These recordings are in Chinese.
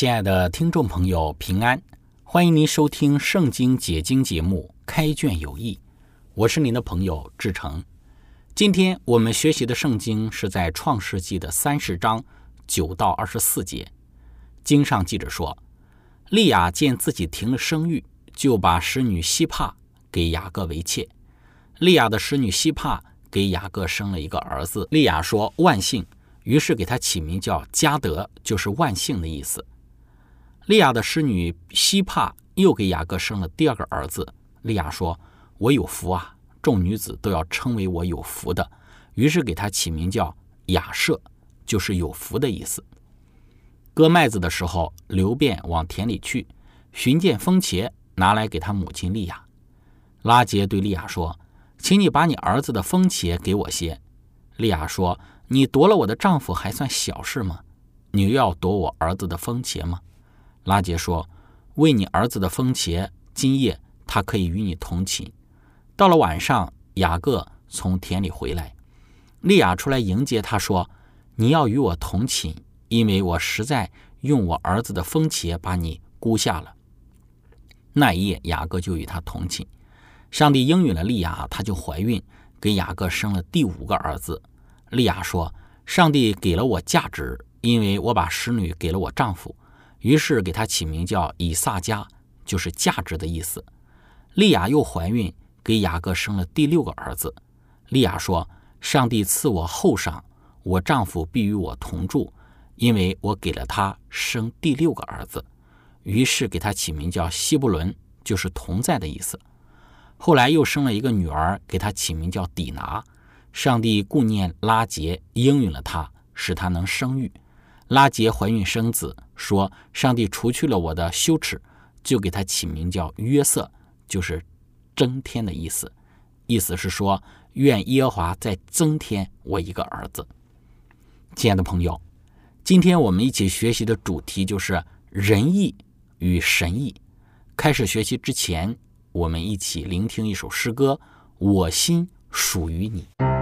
亲爱的听众朋友，平安！欢迎您收听《圣经解经》节目《开卷有益》，我是您的朋友志成。今天我们学习的圣经是在创世纪的三十章九到二十四节。经上记着说，利亚见自己停了生育，就把使女希帕给雅各为妾。利亚的使女希帕给雅各生了一个儿子，利亚说万幸，于是给他起名叫加德，就是万幸的意思。利亚的侍女希帕又给雅各生了第二个儿子。利亚说：“我有福啊，众女子都要称为我有福的。”于是给他起名叫雅舍，就是有福的意思。割麦子的时候，刘辩往田里去，寻见风茄，拿来给他母亲利亚。拉杰对利亚说：“请你把你儿子的风茄给我些。”利亚说：“你夺了我的丈夫还算小事吗？你又要夺我儿子的风茄吗？”拉杰说：“为你儿子的风茄，今夜他可以与你同寝。”到了晚上，雅各从田里回来，利亚出来迎接他，说：“你要与我同寝，因为我实在用我儿子的风茄把你估下了。”那一夜，雅各就与他同寝。上帝应允了利亚，他就怀孕，给雅各生了第五个儿子。利亚说：“上帝给了我价值，因为我把使女给了我丈夫。”于是给他起名叫以撒加，就是价值的意思。利亚又怀孕，给雅各生了第六个儿子。利亚说：“上帝赐我后赏，我丈夫必与我同住，因为我给了他生第六个儿子。”于是给他起名叫希伯伦，就是同在的意思。后来又生了一个女儿，给他起名叫底拿。上帝顾念拉结，应允了他，使他能生育。拉结怀孕生子，说：“上帝除去了我的羞耻，就给他起名叫约瑟，就是增添的意思。意思是说，愿耶和华再增添我一个儿子。”亲爱的朋友，今天我们一起学习的主题就是仁义与神义。开始学习之前，我们一起聆听一首诗歌：“我心。”属于你。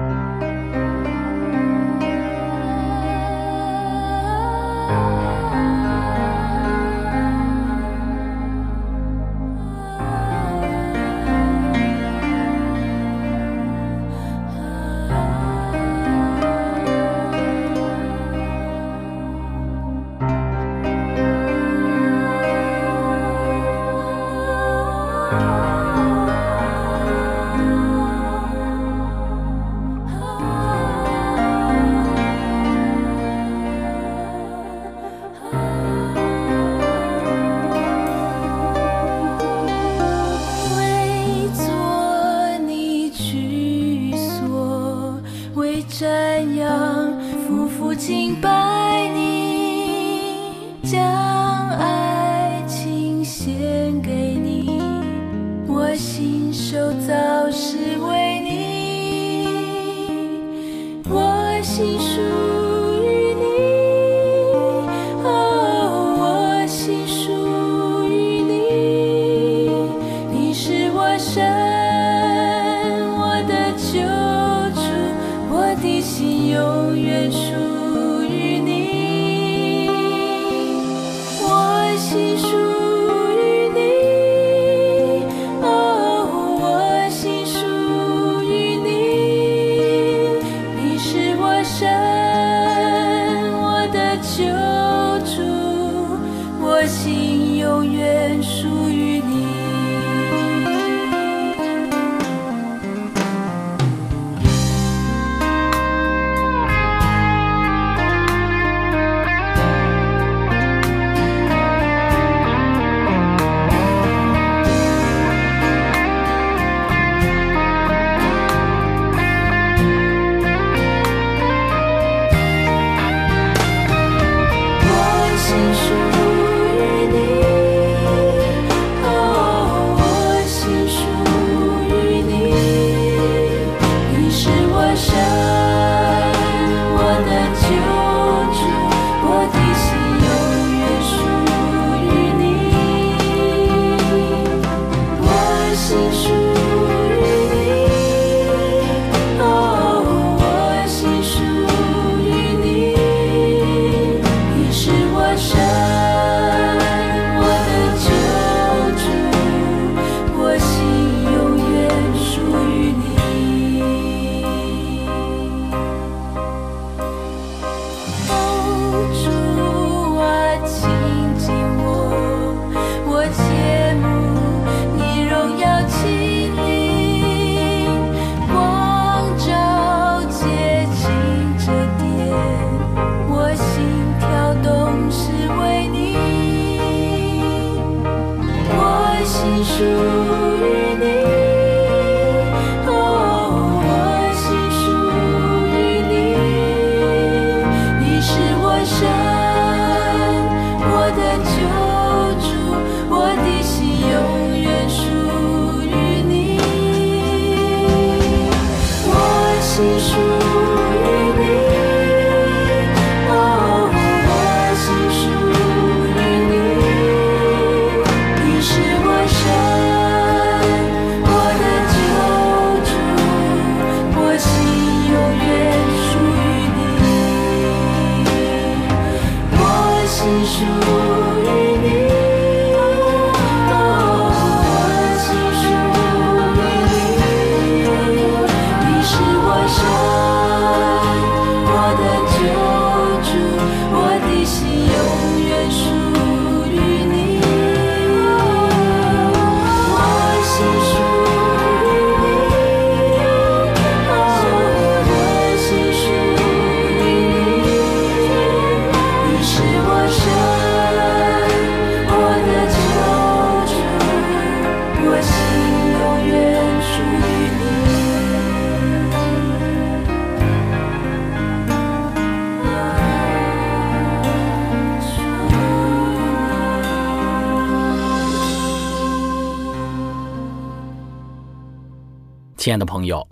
亲爱的朋友，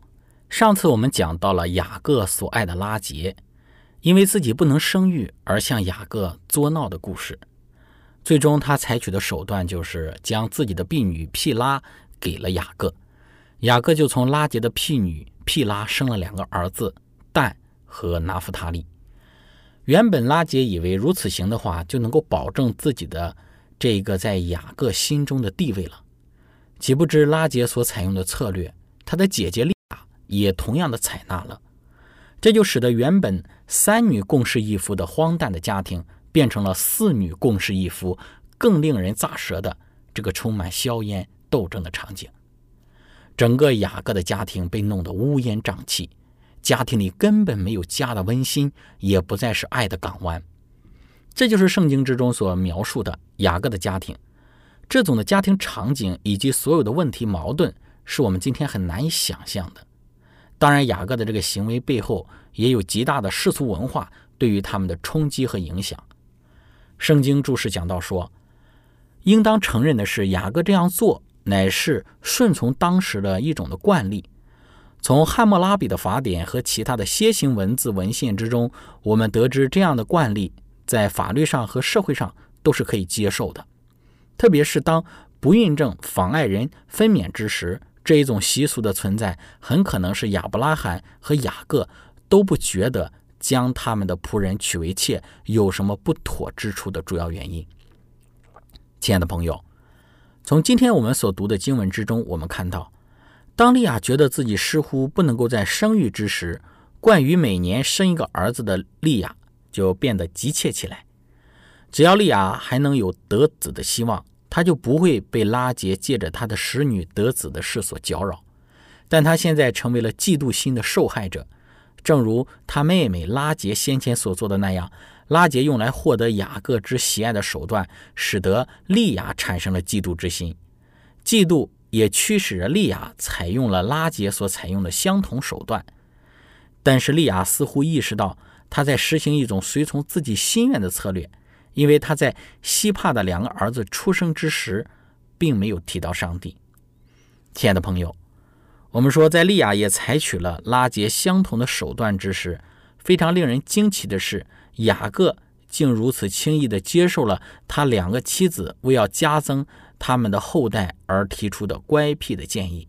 上次我们讲到了雅各所爱的拉杰，因为自己不能生育而向雅各作闹的故事。最终，他采取的手段就是将自己的婢女毗拉给了雅各，雅各就从拉杰的婢女毗拉生了两个儿子但和拿弗他利。原本拉杰以为如此行的话，就能够保证自己的这个在雅各心中的地位了。岂不知拉杰所采用的策略。他的姐姐利亚也同样的采纳了，这就使得原本三女共侍一夫的荒诞的家庭，变成了四女共侍一夫更令人咋舌的这个充满硝烟斗争的场景。整个雅各的家庭被弄得乌烟瘴气，家庭里根本没有家的温馨，也不再是爱的港湾。这就是圣经之中所描述的雅各的家庭，这种的家庭场景以及所有的问题矛盾。是我们今天很难以想象的。当然，雅各的这个行为背后也有极大的世俗文化对于他们的冲击和影响。圣经注释讲到说，应当承认的是，雅各这样做乃是顺从当时的一种的惯例。从汉谟拉比的法典和其他的楔形文字文献之中，我们得知这样的惯例在法律上和社会上都是可以接受的，特别是当不孕症妨碍人分娩之时。这一种习俗的存在，很可能是亚伯拉罕和雅各都不觉得将他们的仆人娶为妾有什么不妥之处的主要原因。亲爱的朋友，从今天我们所读的经文之中，我们看到，当利亚觉得自己似乎不能够在生育之时，惯于每年生一个儿子的利亚就变得急切起来。只要利亚还能有得子的希望。他就不会被拉杰借着他的使女得子的事所搅扰，但他现在成为了嫉妒心的受害者，正如他妹妹拉杰先前所做的那样。拉杰用来获得雅各之喜爱的手段，使得利亚产生了嫉妒之心，嫉妒也驱使着利亚采用了拉杰所采用的相同手段。但是利亚似乎意识到，他在实行一种随从自己心愿的策略。因为他在希帕的两个儿子出生之时，并没有提到上帝。亲爱的朋友，我们说，在利亚也采取了拉结相同的手段之时，非常令人惊奇的是，雅各竟如此轻易地接受了他两个妻子为要加增他们的后代而提出的乖僻的建议。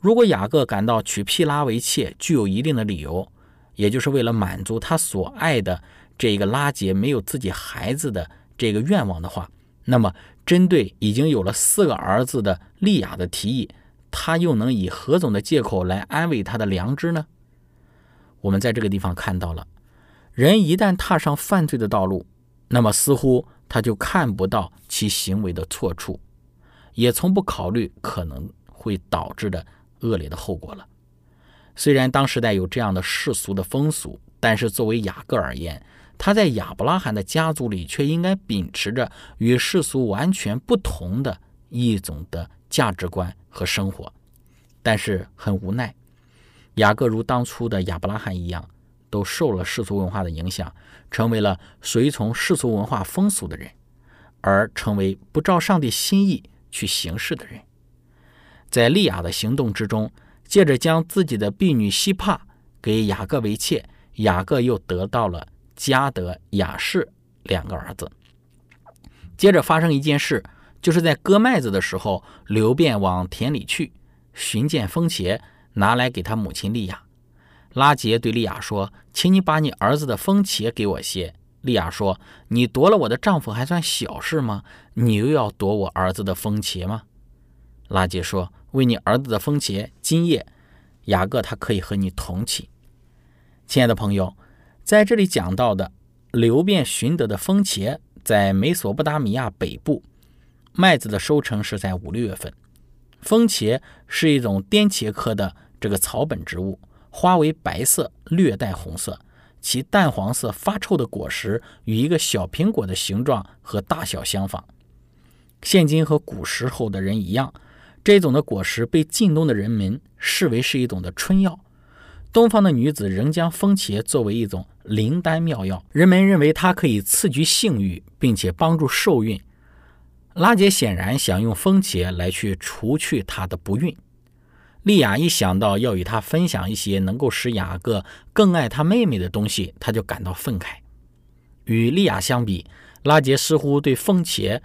如果雅各感到娶毗拉为妾具有一定的理由，也就是为了满足他所爱的。这个拉杰没有自己孩子的这个愿望的话，那么针对已经有了四个儿子的利亚的提议，他又能以何种的借口来安慰他的良知呢？我们在这个地方看到了，人一旦踏上犯罪的道路，那么似乎他就看不到其行为的错处，也从不考虑可能会导致的恶劣的后果了。虽然当时代有这样的世俗的风俗，但是作为雅各而言，他在亚伯拉罕的家族里，却应该秉持着与世俗完全不同的一种的价值观和生活。但是很无奈，雅各如当初的亚伯拉罕一样，都受了世俗文化的影响，成为了随从世俗文化风俗的人，而成为不照上帝心意去行事的人。在利亚的行动之中，借着将自己的婢女希帕给雅各为妾，雅各又得到了。加德、雅士两个儿子。接着发生一件事，就是在割麦子的时候，刘辩往田里去寻见风茄，拿来给他母亲利亚。拉杰对利亚说：“请你把你儿子的风茄给我些。”利亚说：“你夺了我的丈夫还算小事吗？你又要夺我儿子的风茄吗？”拉杰说：“为你儿子的风茄，今夜雅各他可以和你同起。”亲爱的朋友，在这里讲到的流变寻得的风茄，在美索不达米亚北部，麦子的收成是在五六月份。风茄是一种颠茄科的这个草本植物，花为白色，略带红色。其淡黄色发臭的果实与一个小苹果的形状和大小相仿。现今和古时候的人一样，这种的果实被近东的人民视为是一种的春药。东方的女子仍将风茄作为一种灵丹妙药，人们认为它可以刺激性欲，并且帮助受孕。拉杰显然想用风茄来去除去他的不孕。莉亚一想到要与他分享一些能够使雅各更爱他妹妹的东西，他就感到愤慨。与莉亚相比，拉杰似乎对风茄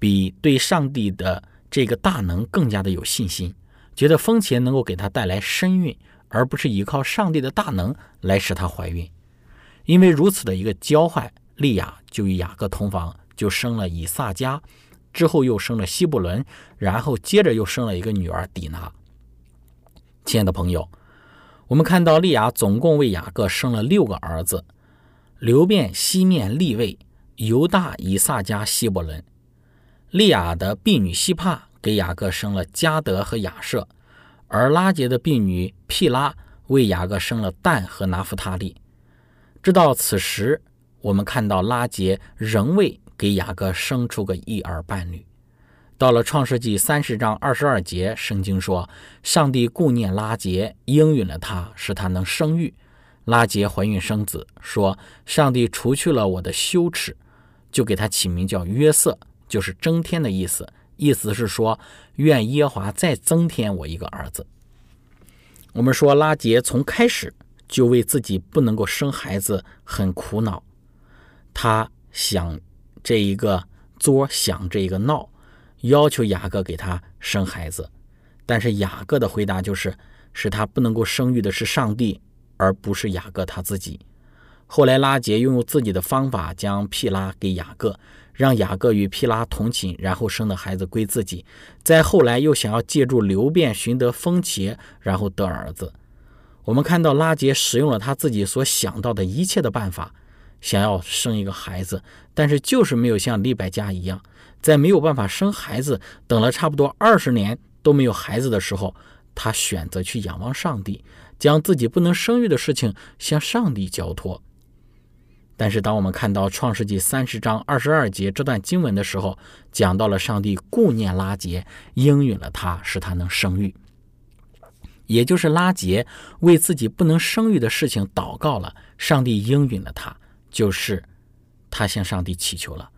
比对上帝的这个大能更加的有信心，觉得风茄能够给他带来身孕，而不是依靠上帝的大能来使她怀孕。因为如此的一个交换，利亚就与雅各同房，就生了以撒加，之后又生了希布伦，然后接着又生了一个女儿底拿。亲爱的朋友，我们看到利亚总共为雅各生了六个儿子：流变、西面、利位、犹大、以撒加、希伯伦。利亚的婢女希帕给雅各生了加德和亚舍，而拉杰的婢女毗拉为雅各生了但和拿弗他利。直到此时，我们看到拉杰仍未给雅各生出个一儿半女。到了创世纪三十章二十二节，圣经说：“上帝顾念拉杰，应允了他，使他能生育。拉杰怀孕生子，说：上帝除去了我的羞耻，就给他起名叫约瑟，就是增添的意思。意思是说，愿耶华再增添我一个儿子。”我们说拉杰从开始就为自己不能够生孩子很苦恼，他想这一个作，想这一个闹。要求雅各给他生孩子，但是雅各的回答就是，使他不能够生育的是上帝，而不是雅各他自己。后来拉杰用自己的方法将毗拉给雅各，让雅各与毗拉同寝，然后生的孩子归自己。再后来又想要借助流变寻得风茄，然后得儿子。我们看到拉杰使用了他自己所想到的一切的办法，想要生一个孩子，但是就是没有像利百加一样。在没有办法生孩子，等了差不多二十年都没有孩子的时候，他选择去仰望上帝，将自己不能生育的事情向上帝交托。但是，当我们看到创世纪三十章二十二节这段经文的时候，讲到了上帝顾念拉杰，应允了他，使他能生育，也就是拉杰为自己不能生育的事情祷告了，上帝应允了他，就是他向上帝祈求了。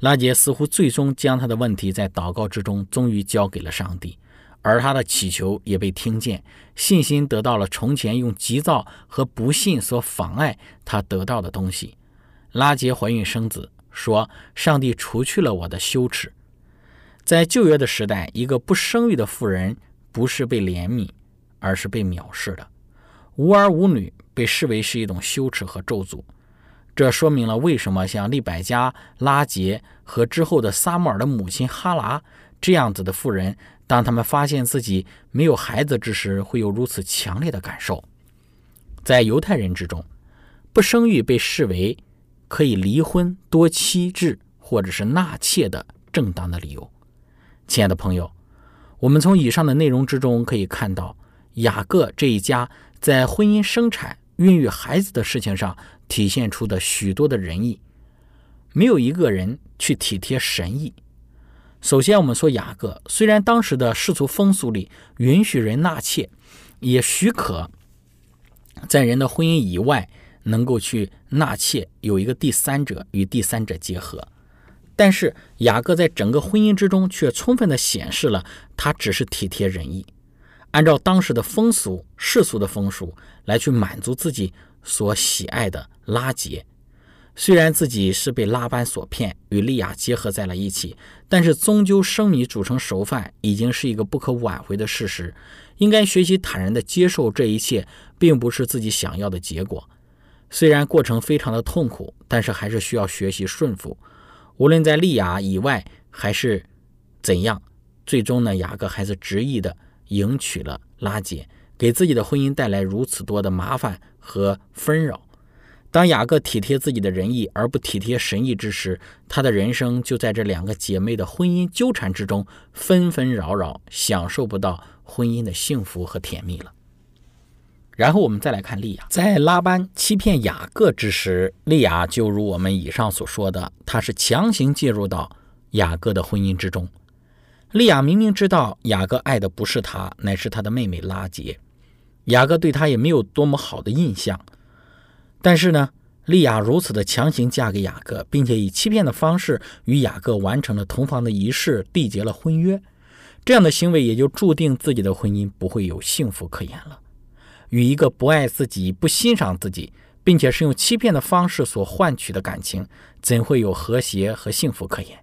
拉杰似乎最终将他的问题在祷告之中终于交给了上帝，而他的祈求也被听见，信心得到了从前用急躁和不信所妨碍他得到的东西。拉杰怀孕生子，说：“上帝除去了我的羞耻。”在旧约的时代，一个不生育的妇人不是被怜悯，而是被藐视的，无儿无女被视为是一种羞耻和咒诅。这说明了为什么像利百加、拉杰和之后的撒母耳的母亲哈拉这样子的妇人，当他们发现自己没有孩子之时，会有如此强烈的感受。在犹太人之中，不生育被视为可以离婚、多妻制或者是纳妾的正当的理由。亲爱的朋友，我们从以上的内容之中可以看到，雅各这一家在婚姻、生产、孕育孩子的事情上。体现出的许多的仁义，没有一个人去体贴神意。首先，我们说雅各，虽然当时的世俗风俗里允许人纳妾，也许可在人的婚姻以外能够去纳妾，有一个第三者与第三者结合。但是雅各在整个婚姻之中，却充分的显示了他只是体贴仁义，按照当时的风俗、世俗的风俗来去满足自己。所喜爱的拉杰，虽然自己是被拉班所骗，与利亚结合在了一起，但是终究生米煮成熟饭，已经是一个不可挽回的事实。应该学习坦然的接受这一切，并不是自己想要的结果。虽然过程非常的痛苦，但是还是需要学习顺服。无论在利亚以外还是怎样，最终呢，雅各还是执意的迎娶了拉姐，给自己的婚姻带来如此多的麻烦和纷扰。当雅各体贴自己的仁义而不体贴神意之时，他的人生就在这两个姐妹的婚姻纠缠之中纷纷扰扰，享受不到婚姻的幸福和甜蜜了。然后我们再来看利亚，在拉班欺骗雅各之时，利亚就如我们以上所说的，他是强行介入到雅各的婚姻之中。利亚明明知道雅各爱的不是他，乃是他的妹妹拉杰，雅各对他也没有多么好的印象。但是呢，利亚如此的强行嫁给雅各，并且以欺骗的方式与雅各完成了同房的仪式，缔结了婚约，这样的行为也就注定自己的婚姻不会有幸福可言了。与一个不爱自己、不欣赏自己，并且是用欺骗的方式所换取的感情，怎会有和谐和幸福可言？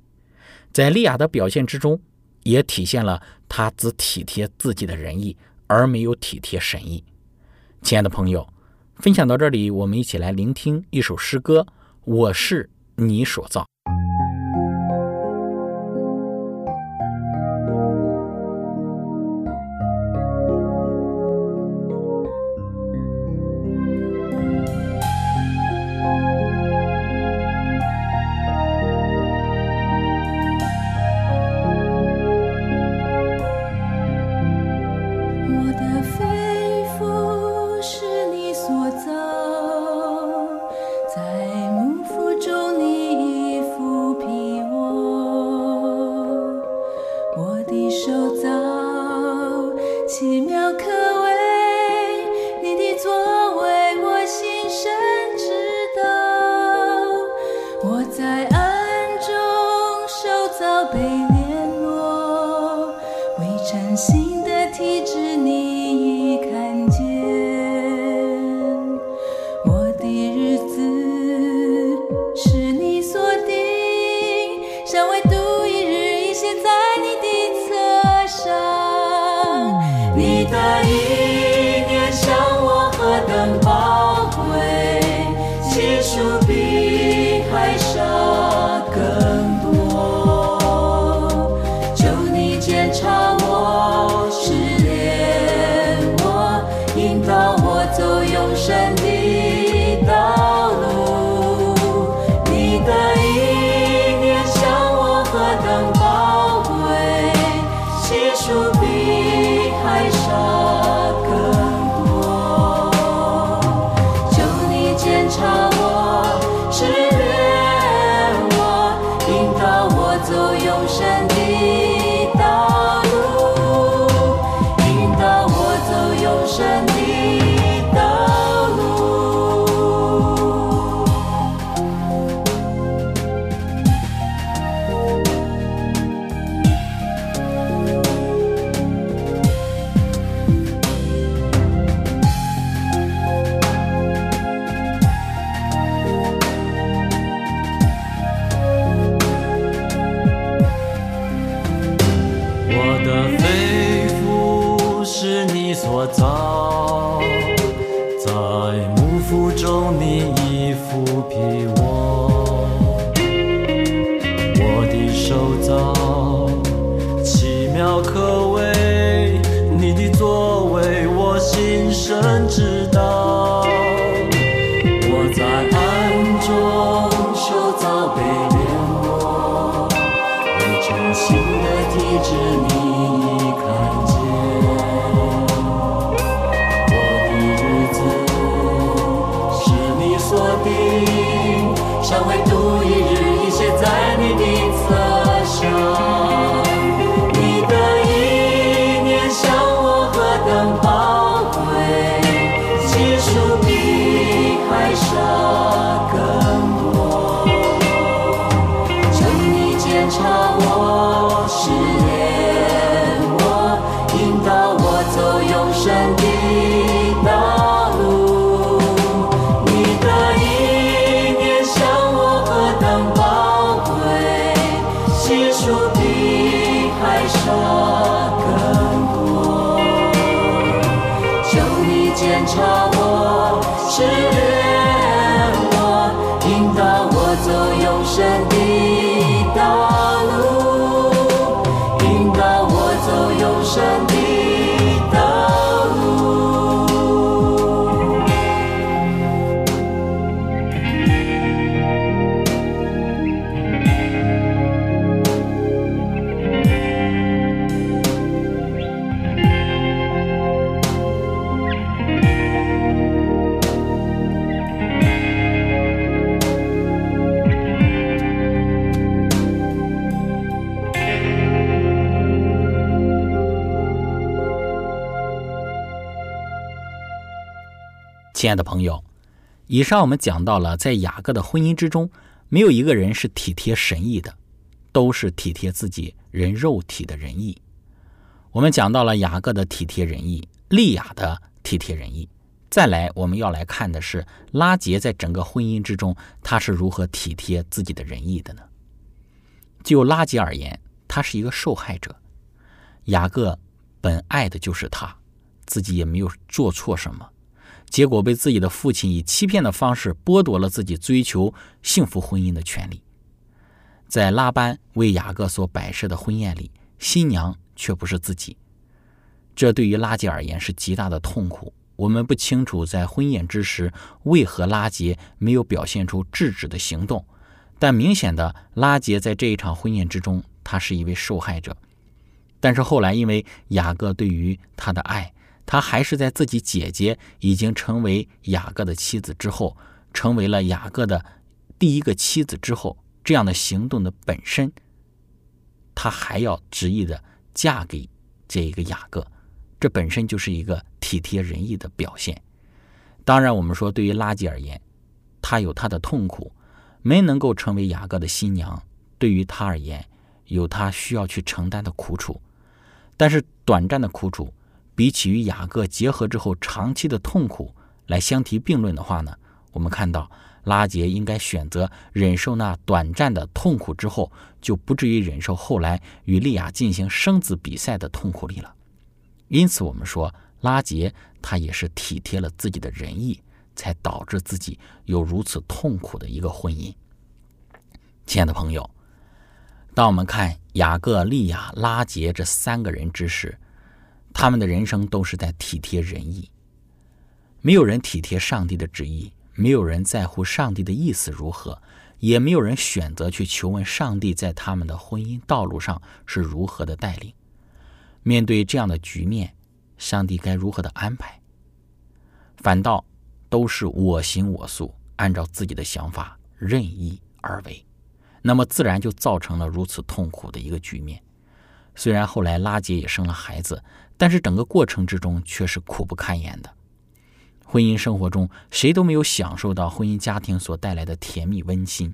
在利亚的表现之中，也体现了她只体贴自己的仁义，而没有体贴神意。亲爱的朋友。分享到这里，我们一起来聆听一首诗歌。我是你所造。我的肺腑是所在。亲爱的朋友，以上我们讲到了，在雅各的婚姻之中，没有一个人是体贴神意的，都是体贴自己人肉体的仁义。我们讲到了雅各的体贴仁义，利亚的体贴仁义。再来，我们要来看的是拉杰在整个婚姻之中，他是如何体贴自己的仁义的呢？就拉杰而言，他是一个受害者。雅各本爱的就是他，自己也没有做错什么。结果被自己的父亲以欺骗的方式剥夺了自己追求幸福婚姻的权利。在拉班为雅各所摆设的婚宴里，新娘却不是自己，这对于拉杰而言是极大的痛苦。我们不清楚在婚宴之时为何拉杰没有表现出制止的行动，但明显的拉杰在这一场婚宴之中，他是一位受害者。但是后来因为雅各对于他的爱。他还是在自己姐姐已经成为雅各的妻子之后，成为了雅各的第一个妻子之后，这样的行动的本身，他还要执意的嫁给这一个雅各，这本身就是一个体贴仁义的表现。当然，我们说对于拉吉而言，他有他的痛苦，没能够成为雅各的新娘，对于他而言，有他需要去承担的苦楚，但是短暂的苦楚。比起与雅各结合之后长期的痛苦来相提并论的话呢，我们看到拉杰应该选择忍受那短暂的痛苦之后，就不至于忍受后来与利亚进行生子比赛的痛苦里了。因此，我们说拉杰他也是体贴了自己的仁义，才导致自己有如此痛苦的一个婚姻。亲爱的朋友，当我们看雅各、利亚、拉杰这三个人之时，他们的人生都是在体贴仁义，没有人体贴上帝的旨意，没有人在乎上帝的意思如何，也没有人选择去求问上帝在他们的婚姻道路上是如何的带领。面对这样的局面，上帝该如何的安排？反倒都是我行我素，按照自己的想法任意而为，那么自然就造成了如此痛苦的一个局面。虽然后来拉杰也生了孩子。但是整个过程之中却是苦不堪言的。婚姻生活中，谁都没有享受到婚姻家庭所带来的甜蜜温馨，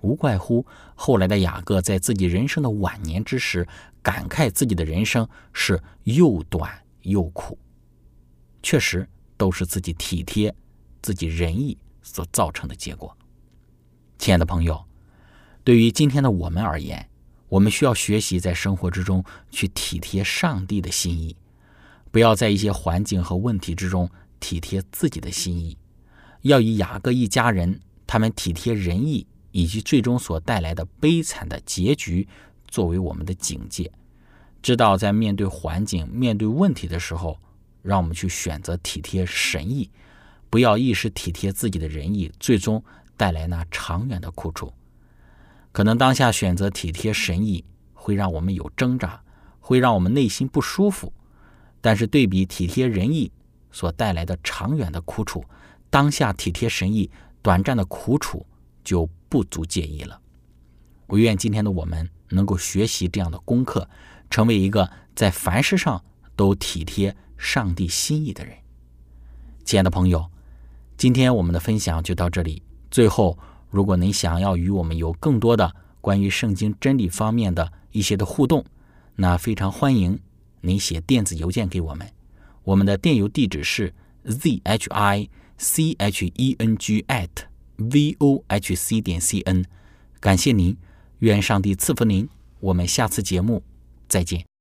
无怪乎后来的雅各在自己人生的晚年之时，感慨自己的人生是又短又苦。确实，都是自己体贴、自己仁义所造成的结果。亲爱的朋友，对于今天的我们而言，我们需要学习在生活之中去体贴上帝的心意，不要在一些环境和问题之中体贴自己的心意，要以雅各一家人他们体贴仁义以及最终所带来的悲惨的结局作为我们的警戒，知道在面对环境、面对问题的时候，让我们去选择体贴神意，不要一时体贴自己的仁义，最终带来那长远的苦楚。可能当下选择体贴神意，会让我们有挣扎，会让我们内心不舒服。但是对比体贴仁义所带来的长远的苦楚，当下体贴神意短暂的苦楚就不足介意了。我愿今天的我们能够学习这样的功课，成为一个在凡事上都体贴上帝心意的人。亲爱的朋友，今天我们的分享就到这里。最后。如果您想要与我们有更多的关于圣经真理方面的一些的互动，那非常欢迎您写电子邮件给我们。我们的电邮地址是 z h i c h e n g at v o h c 点 c n。感谢您，愿上帝赐福您。我们下次节目再见。